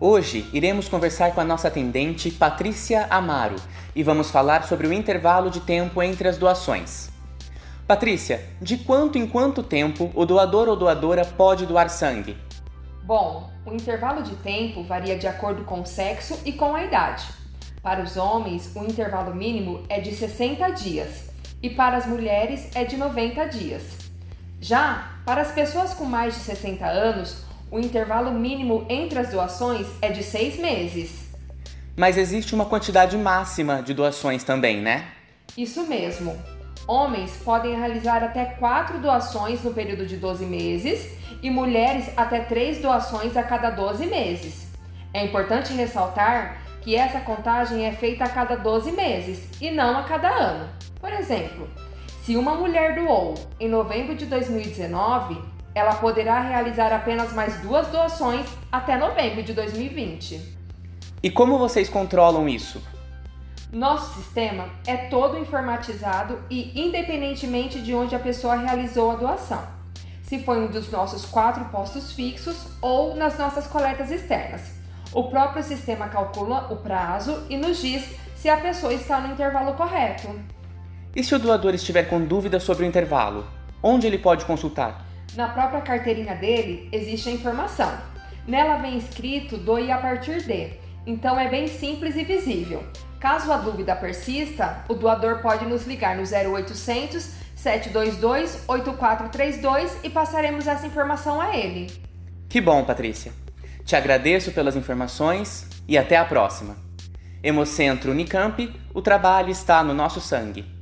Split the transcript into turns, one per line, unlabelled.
Hoje iremos conversar com a nossa atendente Patrícia Amaro e vamos falar sobre o intervalo de tempo entre as doações. Patrícia, de quanto em quanto tempo o doador ou doadora pode doar sangue?
Bom, o intervalo de tempo varia de acordo com o sexo e com a idade. Para os homens, o intervalo mínimo é de 60 dias e para as mulheres é de 90 dias. Já para as pessoas com mais de 60 anos, o intervalo mínimo entre as doações é de 6 meses.
Mas existe uma quantidade máxima de doações também, né?
Isso mesmo. Homens podem realizar até 4 doações no período de 12 meses e mulheres até 3 doações a cada 12 meses. É importante ressaltar que essa contagem é feita a cada 12 meses e não a cada ano. Por exemplo, se uma mulher doou em novembro de 2019, ela poderá realizar apenas mais duas doações até novembro de 2020.
E como vocês controlam isso?
Nosso sistema é todo informatizado e independentemente de onde a pessoa realizou a doação, se foi um dos nossos quatro postos fixos ou nas nossas coletas externas. O próprio sistema calcula o prazo e nos diz se a pessoa está no intervalo correto.
E se o doador estiver com dúvidas sobre o intervalo? Onde ele pode consultar?
Na própria carteirinha dele existe a informação. Nela vem escrito doe a partir de, então é bem simples e visível. Caso a dúvida persista, o doador pode nos ligar no 0800 722 8432 e passaremos essa informação a ele.
Que bom, Patrícia. Te agradeço pelas informações e até a próxima. Hemocentro Unicamp, o trabalho está no nosso sangue.